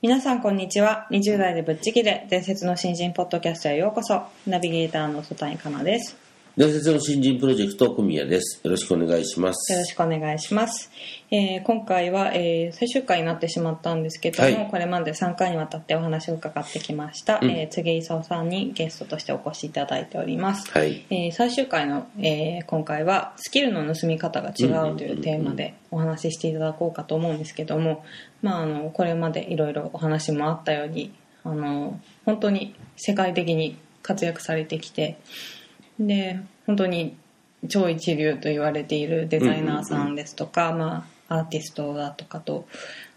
皆さんこんにちは。20代でぶっちぎれ。伝説の新人ポッドキャストへようこそ。ナビゲーターの戸谷香奈です。伝説の新人プロジェクト小宮です。よろしくお願いします。よろしくお願いします。えー今回は、えー最終回になってしまったんですけども、はいこれまで3回にわたってお話を伺ってきました、うんえー柘勲さんにゲストとしてお越しいただいております。はい。えー最終回の、えー今回はスキルの盗み方が違うというテーマでお話ししていただこうかと思うんですけども、まあ、あのこれまでいろいろお話もあったようにあの本当に世界的に活躍されてきてで本当に超一流と言われているデザイナーさんですとか、まあ、アーティストだとかと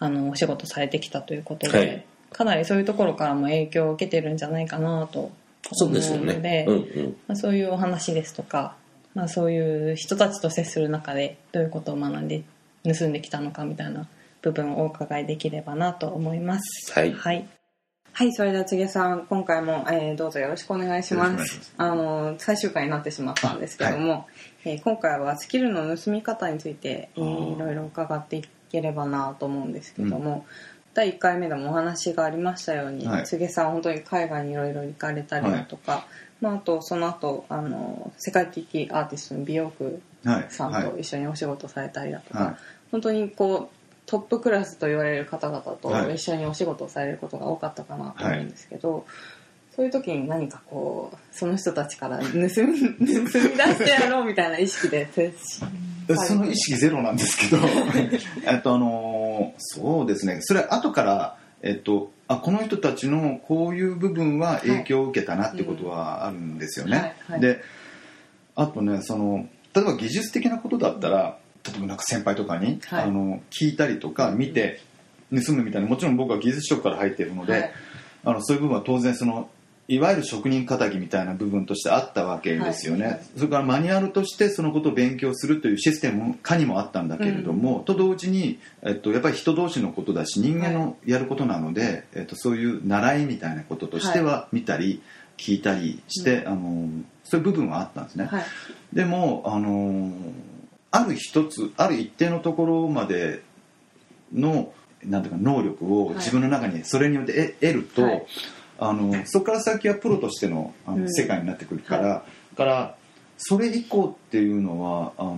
あのお仕事されてきたということで、はいかなりそういうところからも影響を受けてるんじゃないかなとそうですよ思うのでね。うんうん。まあ、そういうお話ですとか、まあ、そういう人たちと接する中でどういうことを学んで盗んできたのかみたいな部分をお伺いできればなと思います。はいはい。はい、それでは柘植さん、今回も、えーどうぞよろしくお願いします。あの、最終回になってしまったんですけども、えー今回はスキルの盗み方について、えーいろいろ伺っていければなと思うんですけども、第1回目でもお話がありましたように、はい。柘植さん本当に海外にいろいろ行かれたりだとか、まあ、あとその後あの世界的アーティストの美容区はいさんはい。と一緒にお仕事されたりだとか、はい。本当にこうトップクラスと言われる方々とはい。一緒にお仕事をされることが多かったかなと思うんですけど、そういう時に何かこうその人たちから盗み 盗み出してやろうみたいな意識で接しその意識ゼロなんですけど。えっとあのーそうですね。それ後からえっとあこの人たちのこういう部分は影響を受けたなってことはあるんですよね、はいはい。であとねその例えば技術的なことだったら例えばなんか先輩とかに、はい。あの聞いたりとか見て盗むみたいなもちろん僕は技術職から入っているので、はいあのそういう部分は当然そのいわゆる職人気みたいな部分としてあったわけですよね、はい。それからマニュアルとしてそのことを勉強するというシステム化にもあったんだけれども、と同時に、えっと、やっぱり人同士のことだし人間のやることなので、えっと、そういう習いみたいなこととしては見たり聞いたりして、あのそういう部分はあったんですね、はい。でもあのある一つある一定のところまでのなんていうか能力をはい。自分の中にそれによって得得ると、はい。あのそこから先はプロとしてのあの、うん。世界になってくるから、はだからそれ以降っていうのはあの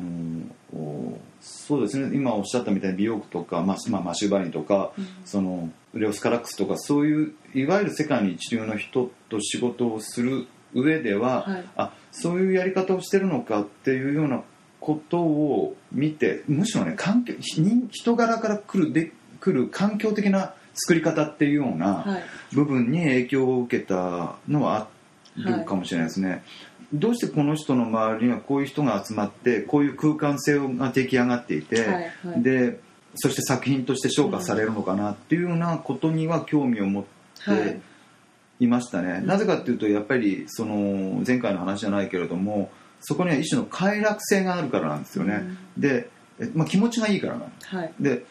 おそうですね今おっしゃったみたいに美容区とか、まあまあ、マシュバリンとか、そのレオスカラックスとかそういういわゆる世界の一流の人と仕事をする上では、はい。あそういうやり方をしてるのかっていうようなことを見てむしろね環境人人柄から来るで来る環境的な作り方っていうようなはい。部分に影響を受けたのはあるかもしれないですね。どうしてこの人の周りにはこういう人が集まってこういう空間性が出来上がっていて、はいはい。でそして作品として昇華されるのかなっていうようなことには興味を持って、はい。いましたね、うんなぜかっていうとやっぱりその前回の話じゃないけれどもそこには一種の快楽性があるからなんですよね、で、えまあ、気持ちがいいからなんはい。で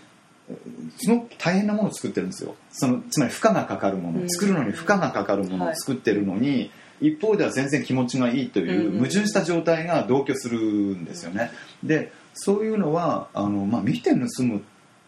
えすごく大変なものを作ってるんですよ。そのつまり負荷がかかるもの、うん。作るのに負荷がかかるものを作ってるのに、一方では全然気持ちがいいといううん矛盾した状態が同居するんですよね、でそういうのはあの、まあ、見て盗む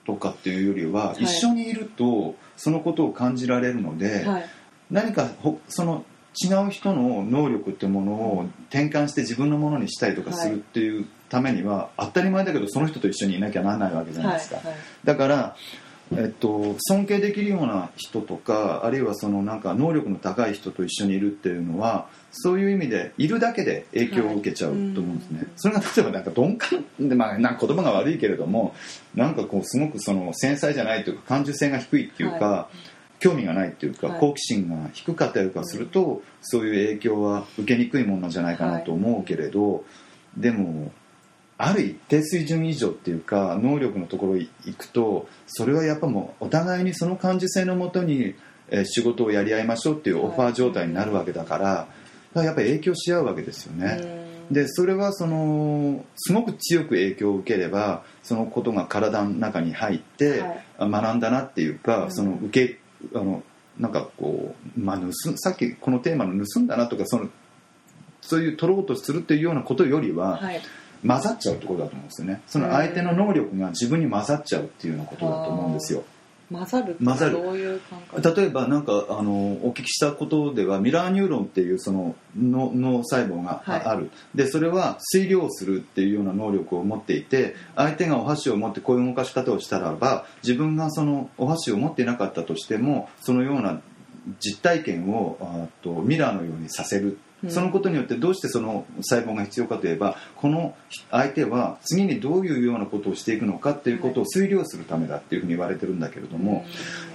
とかっていうよりは、い。一緒にいるとそのことを感じられるので、はい。何かほその違う人の能力っていうものを転換して自分のものにしたりとかするっていうためには、当たり前だけどその人と一緒にいなきゃならないわけじゃないですか、はいはい。だから、えっと、尊敬できるような人とかあるいはそのなんか能力の高い人と一緒にいるっていうのはそういう意味でいるだけで影響を受けちゃうと思うんですね、はいそれが例えばなんか鈍感で、まあ、なんか言葉が悪いけれどもなんかこうすごくその繊細じゃないというか感受性が低いっていうか、興味がないっていうか、はい。好奇心が低かったりとかすると、そういう影響は受けにくいものなんじゃないかなと思うけれど、でもある一定水準以上っていうか能力のところに行くとそれはやっぱもうお互いにその感受性のもとに、えー仕事をやり合いましょうっていうオファー状態になるわけだから,、だからやっぱり影響し合うわけですよね。うんでそれはそのすごく強く影響を受ければそのことが体の中に入って、学んだなっていうか、うん。その受けあのなんかこう、まあ、盗さっきこのテーマの盗んだなとかそのそういう取ろうとするっていうようなことよりは、はい。混ざっちゃうってことだと思うんですよね。その相手の能力が自分に混ざっちゃうっていうようなことだと思うんですよ混ざる混ざる。どういう感覚？例えばなんかあのお聞きしたことではミラーニューロンっていうその脳脳細胞がはい。ある、でそれは推量するっていうような能力を持っていて相手がお箸を持ってこういう動かし方をしたらば自分がそのお箸を持っていなかったとしてもそのような実体験をあとミラーのようにさせる。うんそのことによってどうしてその細胞が必要かといえばこの相手は次にどういうようなことをしていくのかっていうことを推量するためだっていうふうに言われてるんだけれども、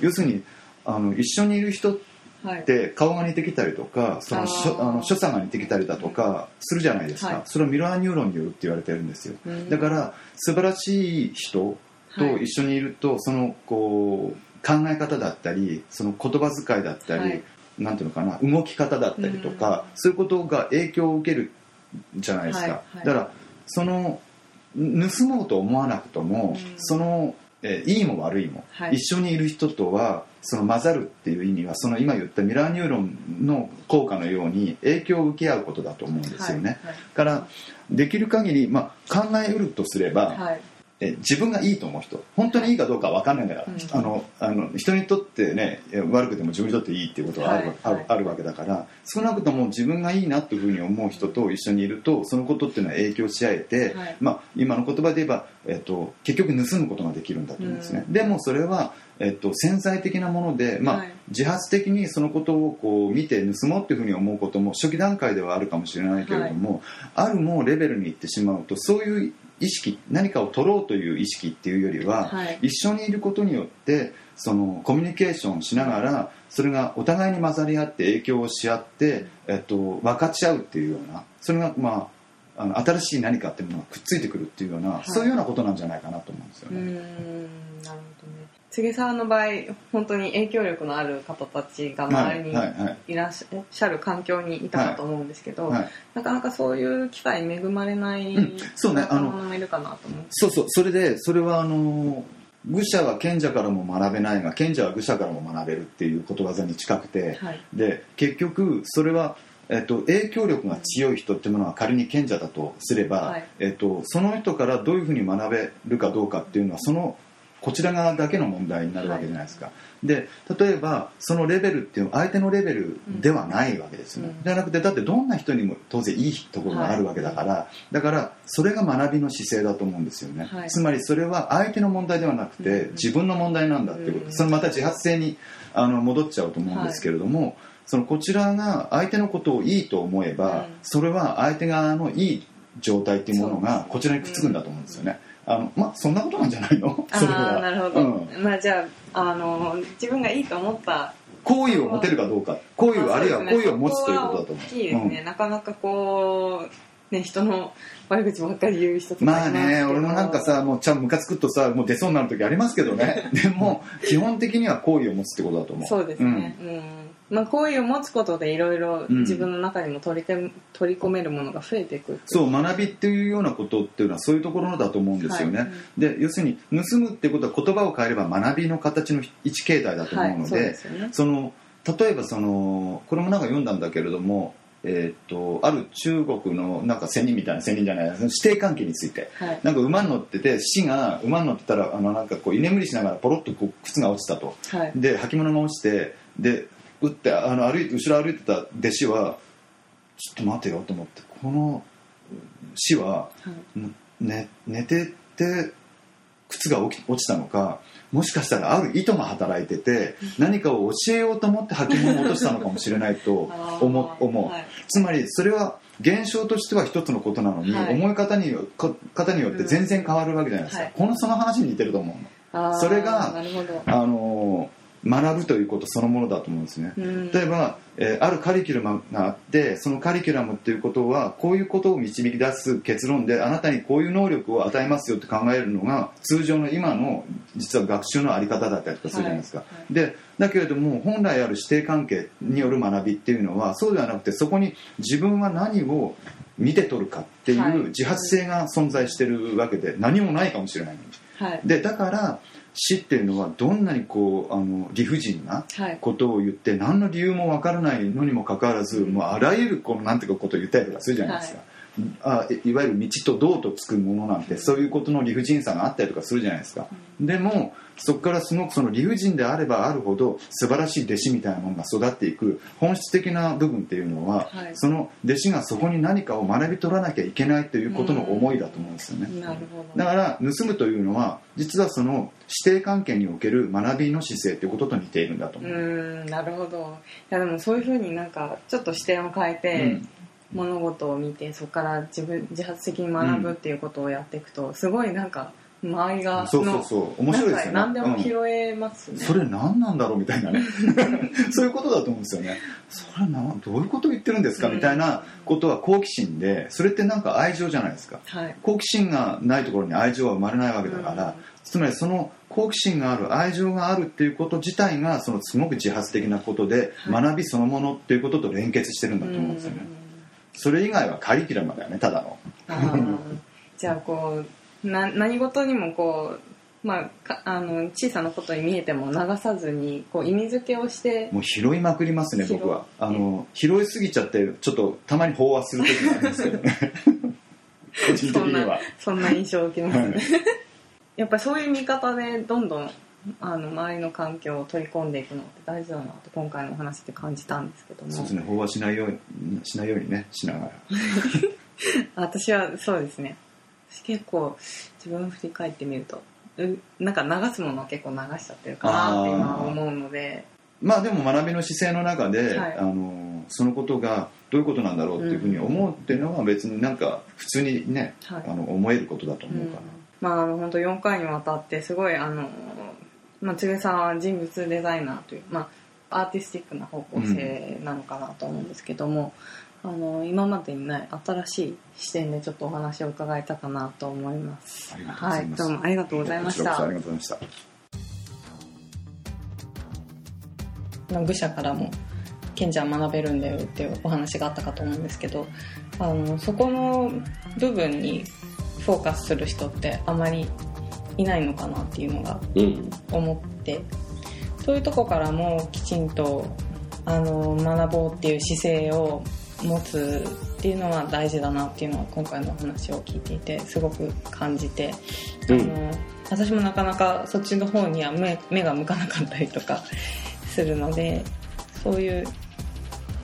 要するにあの一緒にいる人っはい。て顔が似てきたりとかそのしょあの所作が似てきたりだとかするじゃないですか、はい。それはミラーニューロンによるって言われてるんですよ。うん。だから素晴らしい人とはい。一緒にいると、そのこう考え方だったりその言葉遣いだったり、はいなんていうのかな動き方だったりとか、そういうことが影響を受けるじゃないですか、はいはい。だからその盗もうと思わなくとも、うん。その、えーいいも悪いも、はい。一緒にいる人とはその混ざるっていう意味はその今言ったミラーニューロンの効果のように影響を受け合うことだと思うんですよね、はいだからできる限り、まあ、考えうるとすれば、はいえ自分がいいと思う人。本当にいいかどうかわかんないんだから、うん。あのあの人にとってねえ悪くても自分にとっていいっていうことがある,、はい。あるはいあるわけだから。少なくとも自分がいいなというふうに思う人と一緒にいるとそのことっていうのは影響し合えて、はい。まあ、今の言葉で言えば、えっと、結局盗むことができるんだと思うんですね、うん。でもそれは、えっと、潜在的なもので、まあはい。自発的にそのことをこう見て盗もうっていうふうに思うことも初期段階ではあるかもしれないけれども、あるもうレベルに行ってしまうとそういう意識何かを取ろうという意識っていうよりは、はい。一緒にいることによってそのコミュニケーションしながらそれがお互いに混ざり合って影響をし合って、えっと、分かち合うっていうようなそれが、まあ、あの新しい何かっていうものがくっついてくるっていうような、い。そういうようなことなんじゃないかなと思うんですよね。んなるほどね柘植さんの場合本当に影響力のある方たちが周りにはいはいはい。いらっしゃる環境にいたかと思うんですけど、はいなかなかそういう機会に恵まれないうんそうねあのもいるかなと思ってそうそうそれでそれはあの愚者は賢者からも学べないが賢者は愚者からも学べるっていうことわざに近くて、はい。で結局それは、えっと、影響力が強い人っていうものは仮に賢者だとすれば、はい。えっと、その人からどういうふうに学べるかどうかっていうのはそのこちら側だけの問題になるわけじゃないですか、で例えばそのレベルっていう相手のレベルではないわけですよね、うん。じゃなくてだってどんな人にも当然いいところがあるわけだから、だからそれが学びの姿勢だと思うんですよね、はい。つまりそれは相手の問題ではなくて、うん自分の問題なんだっていうこと、うん。そのまた自発性にあの戻っちゃうと思うんですけれども、そのこちらが相手のことをいいと思えば、うん。それは相手側のいい状態っていうものがこちらにくっつくんだと思うんですよね。あのまあそんなことなんじゃないの？それああは。なるほど、うん。まあじゃああの自分がいいと思った。好意を持てるかどうか。好意をあるいは好意を持つということだと思う。大きいですね、なかなかこうね人の悪口ばっかり言う人とかいまあね俺もなんかさもうちゃんムカつくとさもう出そうになる時ありますけどね。でも基本的には好意を持つってことだと思う。そうですね、うんまあ、好意を持つことでいろいろうん。自分の中にも取りて取り込めるものが増えていくそう学びっていうようなことっていうのはそういうところだと思うんですよね、はい。で要するに盗むってことは言葉を変えれば学びの形の一形態だと思うのはい、そうで,、ね。その例えばそのこれもなんか読んだんだけれどもえーっとある中国のなんか仙人みたいな仙人じゃない師弟関係について。はい。なんか馬に乗ってて死が馬に乗ってたらあのなんかこう居眠りしながらポロッとこう靴が落ちたと。はい。で履物が落ちてで打ってあの歩いて後ろ歩いてた弟子はちょっと待てよと思ってこの死ははい。ね、寝てて靴が起き落ちたのかもしかしたらある意図が働いてて何かを教えようと思って履物を落としたのかもしれないと 思思う、はい。つまりそれは現象としては一つのことなのに、はい。思い方に方によって全然変わるわけじゃないですか、はい。このその話に似てると思うの。それがなるほど。あの学ぶということそのものだと思うんですね、うん。例えば、えーあるカリキュラムがあってそのカリキュラムっていうことはこういうことを導き出す結論であなたにこういう能力を与えますよって考えるのが通常の今の実は学習のあり方だったりとかするじゃないですか、はいはでだけれども本来ある師弟関係による学びっていうのはそうではなくてそこに自分は何を見て取るかっていはい。う自発性が存在してるわけで何もないかもしれないはい。でだから死っていうのはどんなにこうあの理不尽なはい。ことを言って何の理由もわからないのにもかかわらず、もうあらゆるこのなんていうかことを言ったりとかするじゃないですか、あいいわゆる道と道とつくものなんてそういうことの理不尽さがあったりとかするじゃないですか、でもそこからすごくその理不尽であればあるほど素晴らしい弟子みたいなものが育っていく。本質的な部分っていうのは、はい。その弟子がそこに何かを学び取らなきゃいけないということの思いだと思うんですよね、なるほど。だから盗むというのは実はその師弟関係における学びの姿勢ということと似ているんだとう思う、ーんなるほど。いやでもそういうふうになんかちょっと視点を変えて、うん物事を見てそこから自分自発的に学ぶっていうことをやっていくと、すごいなんか周りがそうそうそう。面白いですよね。何でもうん。拾えますね、それ何なんだろうみたいなね。そういうことだと思うんですよね。それなどういうことを言ってるんですか、うんみたいなことは好奇心でそれってなんか愛情じゃないですか。はい。好奇心がないところに愛情は生まれないわけだから、うん。つまりその好奇心がある愛情があるっていうこと自体がそのすごく自発的なことで、はい。学びそのものっていうことと連結してるんだと思うんですよね、それ以外はカリキュラムだよねただの。じゃあこうな何事にもこうまあかあの小さなことに見えても流さずにこう意味付けをしてもう拾いまくりますね僕は。あの拾いすぎちゃってちょっとたまに飽和する時があるんですけどね。個人的そんなにはそんな印象を受けますね、はい。やっぱりそういう見方でどんどんあの周りの環境を取り込んでいくのって大事だなと今回のお話で感じたんですけども。そうですね。飽和しないようにしないようにねしながら。私はそうですね。私結構自分を振り返ってみるとうなんか流すものは結構流しちゃってるかなって今は思うので。まあでも学びの姿勢の中で、はい。あのそのことがどういうことなんだろうっていうふうに思うっていうのは別になんか普通にね、はい。あの思えることだとうん思うから、まああの本当4回にわたってすごいあのまあ柘植さんは人物デザイナーというまあアーティスティックな方向性なのかなと思うんですけども、あの今までにない新しい視点でちょっとお話を伺えたかなと思います。います。はいどうもありがとうございました。ありがとうございました。愚者からも賢者は学べるんだよっていうお話があったかと思うんですけどあのそこの部分にフォーカスする人ってあまりいないのかなっていうのがうん。思ってそういうとこからもきちんとあの学ぼうっていう姿勢を持つっていうのは大事だなっていうのは今回のお話を聞いていてすごく感じて、うんあの私もなかなかそっちの方には目目が向かなかったりとかするのでそういう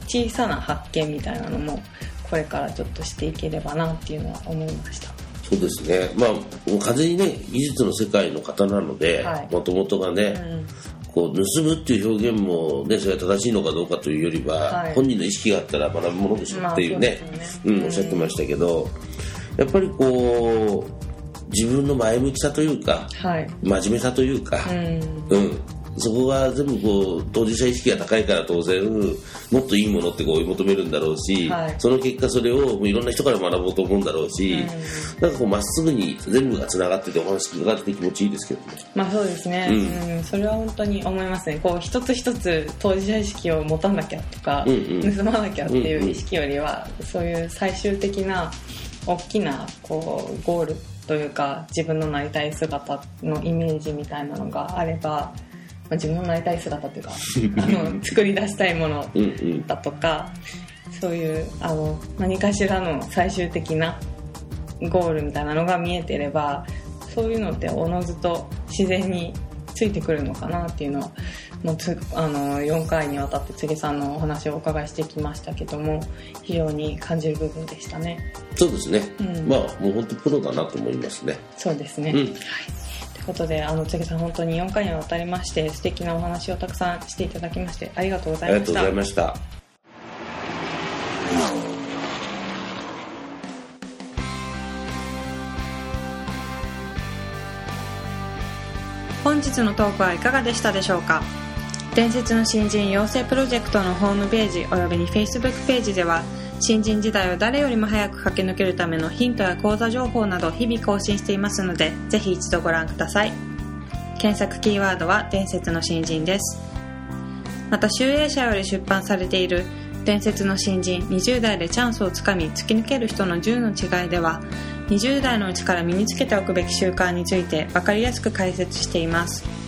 小さな発見みたいなのもこれからちょっとしていければなっていうのは思いました。そうですね。まあ、完全にね、技術の世界の方なのではい、もともとがね、うん。こう、盗むっていう表現もね、それが正しいのかどうかというよりは、はい。本人の意識があったら学ぶものでしょまあっていうね、そうですよね。うん、おっしゃってましたけど、やっぱりこう、自分の前向きさというか、はい、真面目さというか、うん。うん、そこが全部こう当事者意識が高いから当然もっといいものってこう追い求めるんだろうし、はい。その結果それをいろんな人から学ぼうと思うんだろうし、なんかこうまっすぐに全部がつながっててお話伺って気持ちいいですけどね。まあそうですね、ううん。それは本当に思いますね。こう一つ一つ当事者意識を持たなきゃとか、うんうん。盗まなきゃっていう意識よりは、そういう最終的な大きなこうゴールというか自分のなりたい姿のイメージみたいなのがあれば、まあ、自分のなりたい姿というか あの作り出したいものうんうん。だとかそういうあの何かしらの最終的なゴールみたいなのが見えてればそういうのっておのずと自然についてくるのかなっていうのはもうつあの4回にわたって柘植さんのお話をお伺いしてきましたけども非常に感じる部分でしたね。そうですね、うん。まあもう本当プロだなと思いますね。そうですね、うん。はいことであの柘植さん本当に4回にわたりまして素敵なお話をたくさんしていただきましてありがとうござありがとうごいましたざいました。本日のトークはいかがでしたでしょうか？伝説の新人養成プロジェクトのホームページおよびに Facebook ページでは新人時代を誰よりも早く駆け抜けるためのヒントや講座情報など日々更新していますのでぜひ一度ご覧ください。検索キーワードは伝説の新人です。また集英社より出版されている伝説の新人20代でチャンスをつかみ突き抜ける人の10の違いでは20代のうちから身につけておくべき習慣について分かりやすく解説しています。